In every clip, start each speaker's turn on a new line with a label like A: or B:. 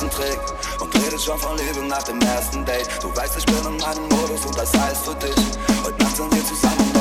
A: Herzen trägt und redet schon von Liebe nach dem ersten Date. Du weißt, ich bin in meinem Modus und das heißt für dich. Heute Nacht sind wir zusammen.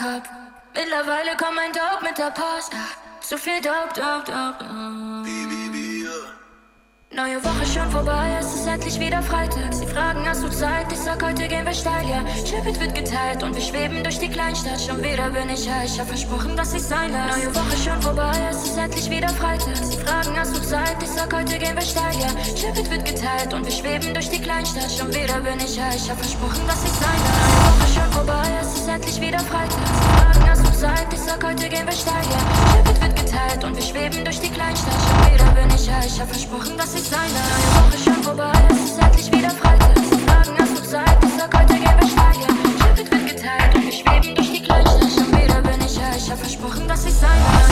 A: im
B: Mittlerweile kommt mein Dog mit der Post. Ah, zu viel Dog, Dog, Dog. Neue Woche schon vorbei, es ist endlich wieder Freitag. Sie fragen, hast du Zeit? Ich sag, heute gehen wir steil, ja. Schiffet wird geteilt und wir schweben durch die Kleinstadt. Schon wieder bin ich heiß, ich hab versprochen, dass ich sein lasse. Neue Woche schon vorbei, es ist endlich wieder Freitag. Sie fragen, hast du Zeit? Ich sag, heute gehen wir steil, ja. Schiffet wird geteilt und wir schweben durch die Kleinstadt. Schon wieder bin ich heiß, ich hab versprochen, dass ich sein lasse. Neue Woche schon vorbei, es endlich wieder frei bist. Wagen hast du Zeit, ich sag heute gehen wir steigern. Ticket wird geteilt und wir schweben durch die Kleinstadt. Schon wieder bin ich high, ich hab versprochen, dass ich sein werde. Eine Woche schon vorbei, es ist endlich wieder frei Freitag. Wagen hast du Zeit, ich sag heute gehen wir steigern. Ticket wird geteilt und wir schweben durch die Kleinstadt. Schon wieder bin ich high, ich hab versprochen, dass ich sein
C: werde.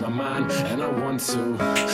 C: my mind, and I want to.